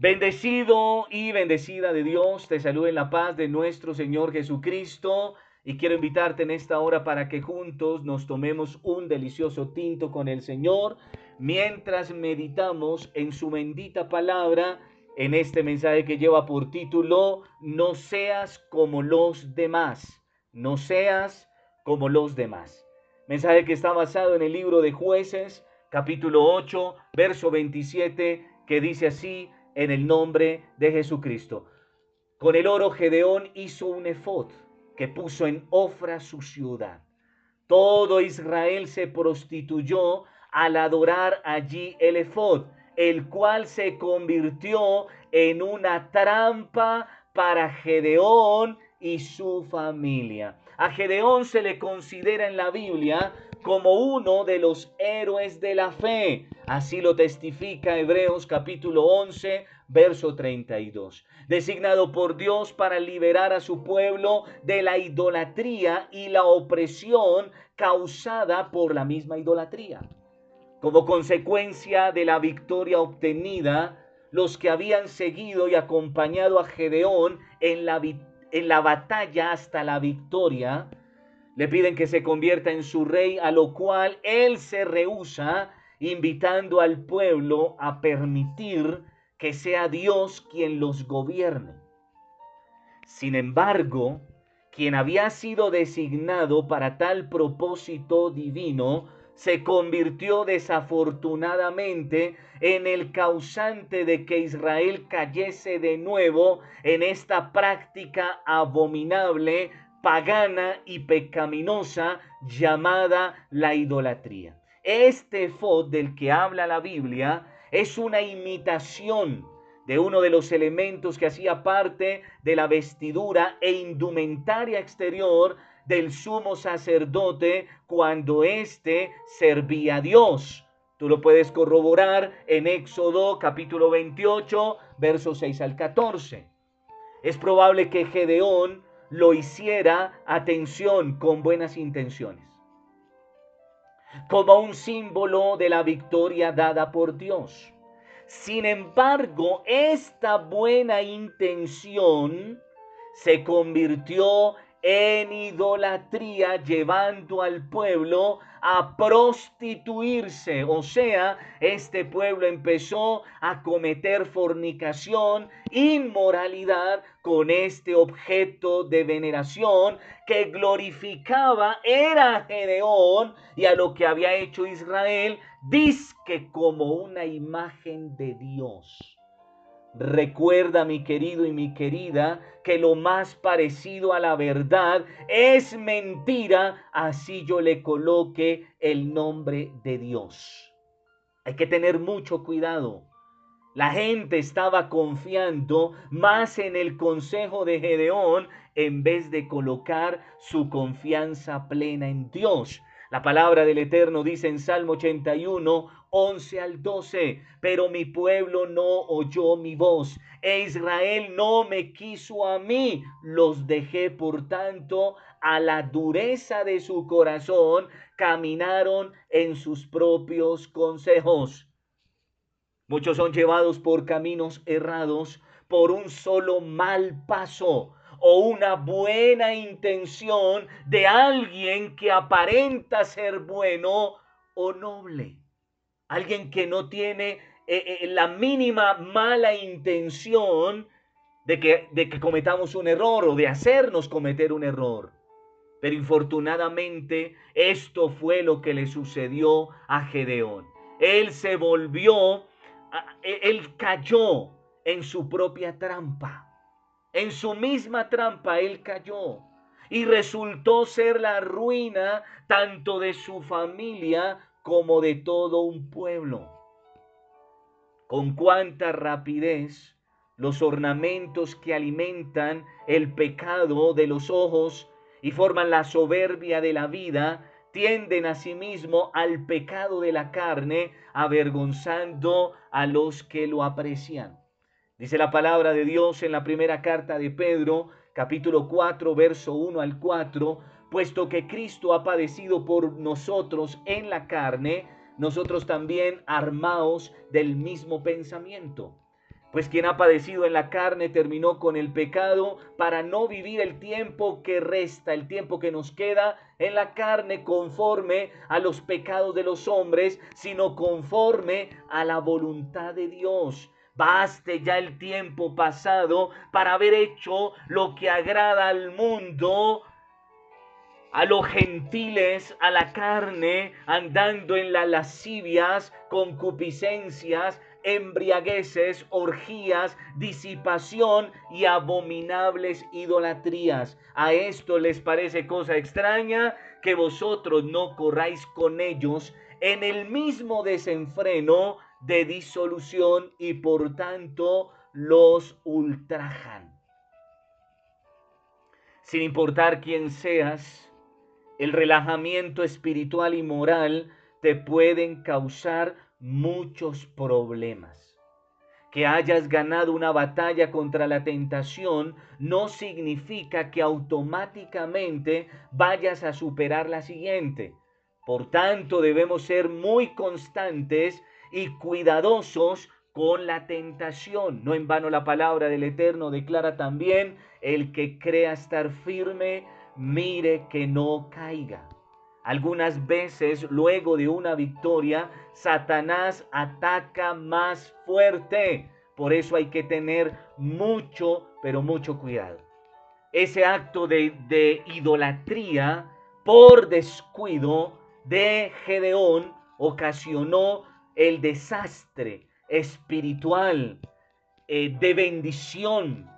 Bendecido y bendecida de Dios, te saludo en la paz de nuestro Señor Jesucristo y quiero invitarte en esta hora para que juntos nos tomemos un delicioso tinto con el Señor mientras meditamos en su bendita palabra en este mensaje que lleva por título No seas como los demás, no seas como los demás. Mensaje que está basado en el libro de jueces, capítulo 8, verso 27, que dice así, en el nombre de Jesucristo. Con el oro Gedeón hizo un efod que puso en Ofra su ciudad. Todo Israel se prostituyó al adorar allí el efod, el cual se convirtió en una trampa para Gedeón y su familia. A Gedeón se le considera en la Biblia como uno de los héroes de la fe. Así lo testifica Hebreos capítulo 11, verso 32. Designado por Dios para liberar a su pueblo de la idolatría y la opresión causada por la misma idolatría. Como consecuencia de la victoria obtenida, los que habían seguido y acompañado a Gedeón en la, en la batalla hasta la victoria, le piden que se convierta en su rey, a lo cual él se rehúsa, invitando al pueblo a permitir que sea Dios quien los gobierne. Sin embargo, quien había sido designado para tal propósito divino, se convirtió desafortunadamente en el causante de que Israel cayese de nuevo en esta práctica abominable pagana y pecaminosa llamada la idolatría. Este efod del que habla la Biblia es una imitación de uno de los elementos que hacía parte de la vestidura e indumentaria exterior del sumo sacerdote cuando éste servía a Dios. Tú lo puedes corroborar en Éxodo capítulo 28, versos 6 al 14. Es probable que Gedeón lo hiciera, atención, con buenas intenciones, como un símbolo de la victoria dada por Dios. Sin embargo, esta buena intención se convirtió en idolatría, llevando al pueblo a prostituirse. O sea, este pueblo empezó a cometer fornicación, inmoralidad con este objeto de veneración que glorificaba era Gedeón y a lo que había hecho Israel, disque como una imagen de Dios. Recuerda, mi querido y mi querida, que lo más parecido a la verdad es mentira, así yo le coloque el nombre de Dios. Hay que tener mucho cuidado. La gente estaba confiando más en el consejo de Gedeón en vez de colocar su confianza plena en Dios. La palabra del Eterno dice en Salmo 81, 11 al 12, pero mi pueblo no oyó mi voz, e Israel no me quiso a mí, los dejé por tanto a la dureza de su corazón, caminaron en sus propios consejos. Muchos son llevados por caminos errados por un solo mal paso o una buena intención de alguien que aparenta ser bueno o noble. Alguien que no tiene eh, eh, la mínima mala intención de que, cometamos un error o de hacernos cometer un error. Pero infortunadamente esto fue lo que le sucedió a Gedeón. Él se volvió, él cayó en su propia trampa. En su misma trampa él cayó y resultó ser la ruina tanto de su familia como de todo un pueblo. Con cuánta rapidez los ornamentos que alimentan el pecado de los ojos y forman la soberbia de la vida tienden asimismo al pecado de la carne, avergonzando a los que lo aprecian. Dice la palabra de Dios en la primera carta de Pedro, capítulo 4, verso 1 al 4, puesto que Cristo ha padecido por nosotros en la carne, nosotros también armaos del mismo pensamiento. Pues quien ha padecido en la carne terminó con el pecado para no vivir el tiempo que resta, el tiempo que nos queda en la carne conforme a los pecados de los hombres, sino conforme a la voluntad de Dios. Baste ya el tiempo pasado para haber hecho lo que agrada al mundo, a los gentiles, a la carne, andando en las lascivias, concupiscencias, embriagueces, orgías, disipación y abominables idolatrías. A esto les parece cosa extraña que vosotros no corráis con ellos en el mismo desenfreno de disolución y por tanto los ultrajan. Sin importar quién seas, el relajamiento espiritual y moral te pueden causar muchos problemas. Que hayas ganado una batalla contra la tentación no significa que automáticamente vayas a superar la siguiente. Por tanto, debemos ser muy constantes y cuidadosos con la tentación. No en vano la palabra del Eterno declara también, el que crea estar firme, mire que no caiga. Algunas veces, luego de una victoria, Satanás ataca más fuerte. Por eso hay que tener mucho, pero mucho cuidado. Ese acto de, idolatría por descuido de Gedeón ocasionó el desastre espiritual eh, de bendición,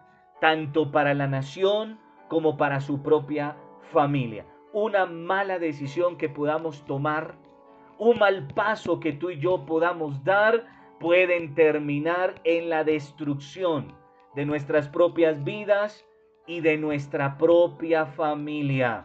tanto para la nación como para su propia familia una mala decisión que podamos tomar, un mal paso que tú y yo podamos dar, pueden terminar en la destrucción de nuestras propias vidas y de nuestra propia familia.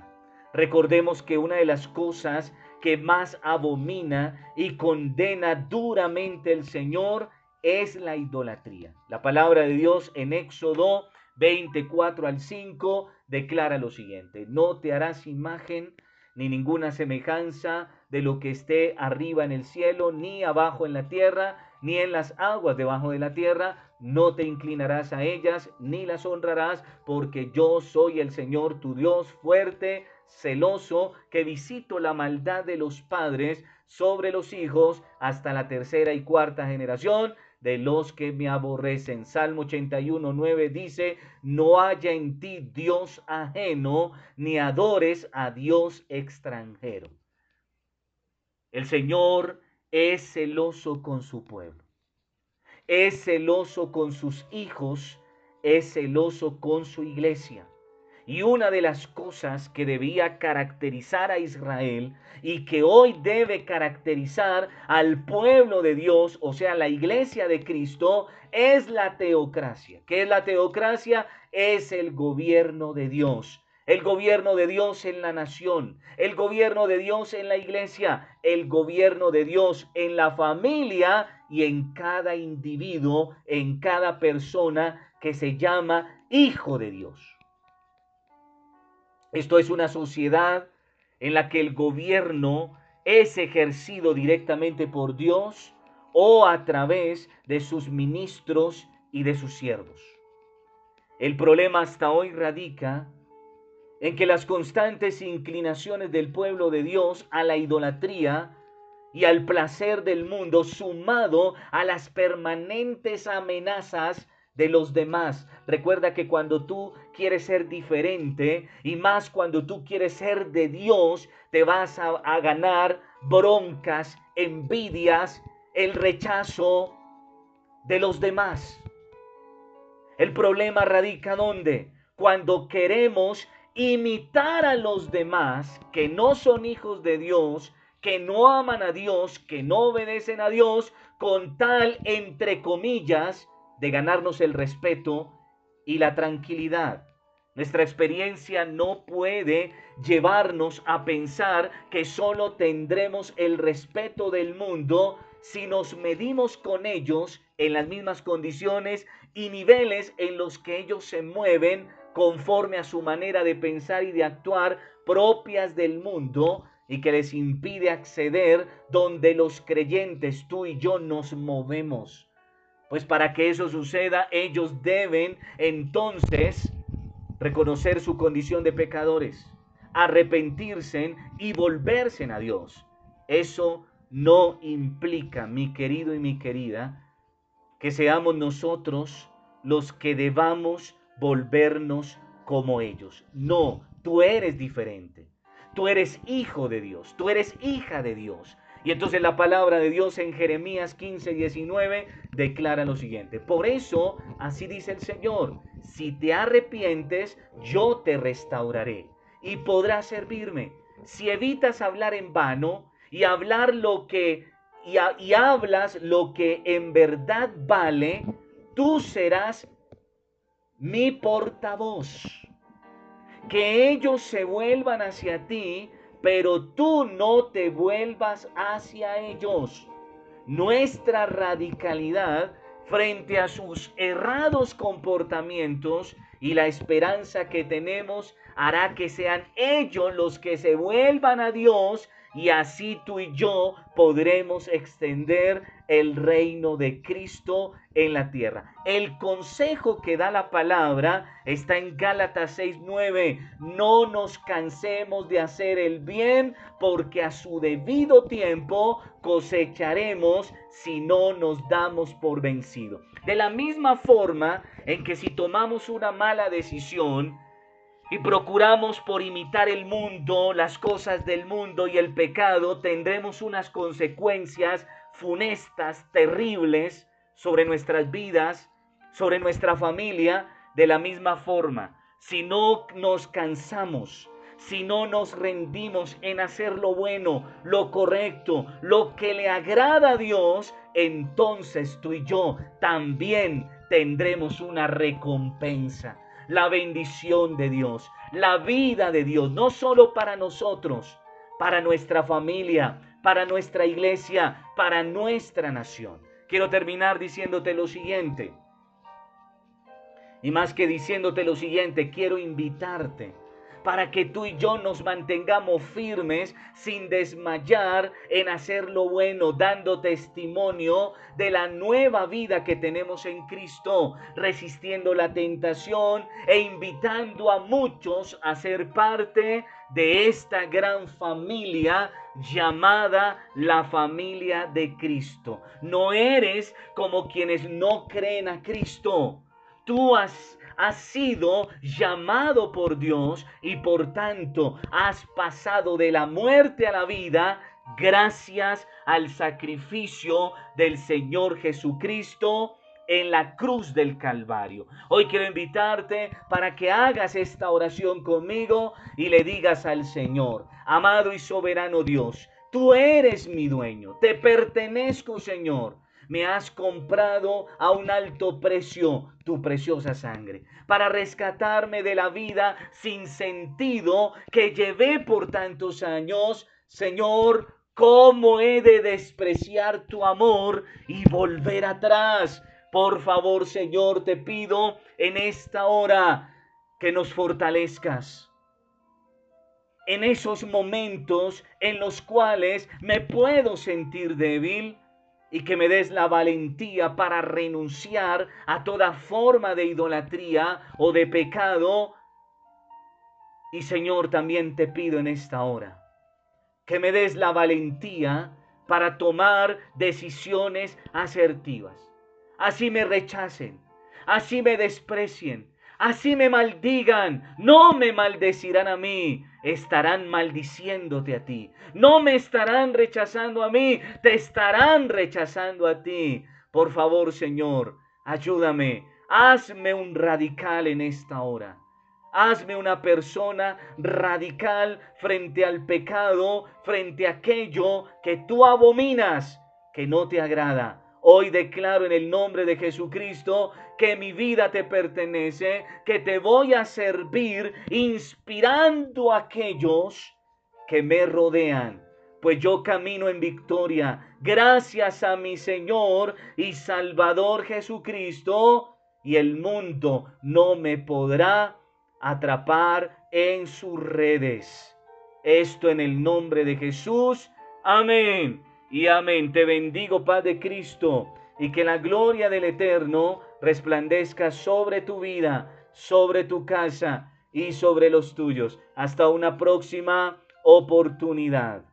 Recordemos que una de las cosas que más abomina y condena duramente el Señor es la idolatría. La palabra de Dios en Éxodo 24 al 5 declara lo siguiente, no te harás imagen ni ninguna semejanza de lo que esté arriba en el cielo, ni abajo en la tierra, ni en las aguas debajo de la tierra, no te inclinarás a ellas, ni las honrarás, porque yo soy el Señor tu Dios fuerte, celoso, que visito la maldad de los padres sobre los hijos hasta la tercera y cuarta generación de los que me aborrecen. Salmo 81, 9 dice, no haya en ti Dios ajeno, ni adores a Dios extranjero. El Señor es celoso con su pueblo, es celoso con sus hijos, es celoso con su iglesia. Y una de las cosas que debía caracterizar a Israel y que hoy debe caracterizar al pueblo de Dios, o sea, la iglesia de Cristo, es la teocracia. ¿Qué es la teocracia? Es el gobierno de Dios. El gobierno de Dios en la nación, el gobierno de Dios en la iglesia, el gobierno de Dios en la familia y en cada individuo, en cada persona que se llama hijo de Dios. Esto es una sociedad en la que el gobierno es ejercido directamente por Dios o a través de sus ministros y de sus siervos. El problema hasta hoy radica en que las constantes inclinaciones del pueblo de Dios a la idolatría y al placer del mundo, sumado a las permanentes amenazas de los demás. Recuerda que cuando tú quieres ser diferente y más cuando tú quieres ser de Dios, te vas a, ganar broncas, envidias, el rechazo de los demás. El problema radica donde? Cuando queremos imitar a los demás que no son hijos de Dios, que no aman a Dios, que no obedecen a Dios, con tal, entre comillas, de ganarnos el respeto y la tranquilidad. Nuestra experiencia no puede llevarnos a pensar que solo tendremos el respeto del mundo si nos medimos con ellos en las mismas condiciones y niveles en los que ellos se mueven conforme a su manera de pensar y de actuar propias del mundo y que les impide acceder donde los creyentes, tú y yo, nos movemos. Pues para que eso suceda, ellos deben entonces reconocer su condición de pecadores, arrepentirse y volverse a Dios. Eso no implica, mi querido y mi querida, que seamos nosotros los que debamos volvernos como ellos. No, tú eres diferente. Tú eres hijo de Dios, tú eres hija de Dios. Y entonces la palabra de Dios en Jeremías 15, 19 declara lo siguiente. Por eso, así dice el Señor, si te arrepientes, yo te restauraré y podrás servirme. Si evitas hablar en vano y hablar lo que y, hablas lo que en verdad vale, tú serás mi portavoz. Que ellos se vuelvan hacia ti pero tú no te vuelvas hacia ellos. Nuestra radicalidad frente a sus errados comportamientos y la esperanza que tenemos hará que sean ellos los que se vuelvan a Dios y así tú y yo podremos extender el reino de Cristo en la tierra. El consejo que da la palabra está en Gálatas 6:9. No nos cansemos de hacer el bien, porque a su debido tiempo cosecharemos si no nos damos por vencido. De la misma forma en que si tomamos una mala decisión, y procuramos por imitar el mundo, las cosas del mundo y el pecado, tendremos unas consecuencias funestas, terribles sobre nuestras vidas, sobre nuestra familia, de la misma forma. Si no nos cansamos, si no nos rendimos en hacer lo bueno, lo correcto, lo que le agrada a Dios, entonces tú y yo también tendremos una recompensa la bendición de Dios, la vida de Dios, no solo para nosotros, para nuestra familia, para nuestra iglesia, para nuestra nación. Quiero terminar diciéndote lo siguiente. Y más que diciéndote lo siguiente, quiero invitarte para que tú y yo nos mantengamos firmes sin desmayar en hacer lo bueno, dando testimonio de la nueva vida que tenemos en Cristo, resistiendo la tentación e invitando a muchos a ser parte de esta gran familia llamada la familia de Cristo. No eres como quienes no creen a Cristo. Tú has has sido llamado por Dios y por tanto has pasado de la muerte a la vida gracias al sacrificio del Señor Jesucristo en la cruz del Calvario. Hoy quiero invitarte para que hagas esta oración conmigo y le digas al Señor, amado y soberano Dios, tú eres mi dueño, te pertenezco Señor me has comprado a un alto precio tu preciosa sangre, para rescatarme de la vida sin sentido que llevé por tantos años. Señor, ¿cómo he de despreciar tu amor y volver atrás? Por favor, Señor, te pido en esta hora que nos fortalezcas en esos momentos en los cuales me puedo sentir débil, y que me des la valentía para renunciar a toda forma de idolatría o de pecado. Y Señor, también te pido en esta hora que me des la valentía para tomar decisiones asertivas. Así me rechacen, así me desprecien, así me maldigan, no me maldecirán a mí, estarán maldiciéndote a ti. No me estarán rechazando a mí, te estarán rechazando a ti. Por favor, Señor, ayúdame, hazme un radical en esta hora. Hazme una persona radical frente al pecado, frente a aquello que tú abominas, que no te agrada. Hoy declaro en el nombre de Jesucristo que mi vida te pertenece, que te voy a servir inspirando a aquellos que me rodean. Pues yo camino en victoria gracias a mi Señor y Salvador Jesucristo y el mundo no me podrá atrapar en sus redes. Esto en el nombre de Jesús. Amén y amén. Te bendigo, Padre Cristo, y que la gloria del Eterno resplandezca sobre tu vida, sobre tu casa y sobre los tuyos. Hasta una próxima oportunidad.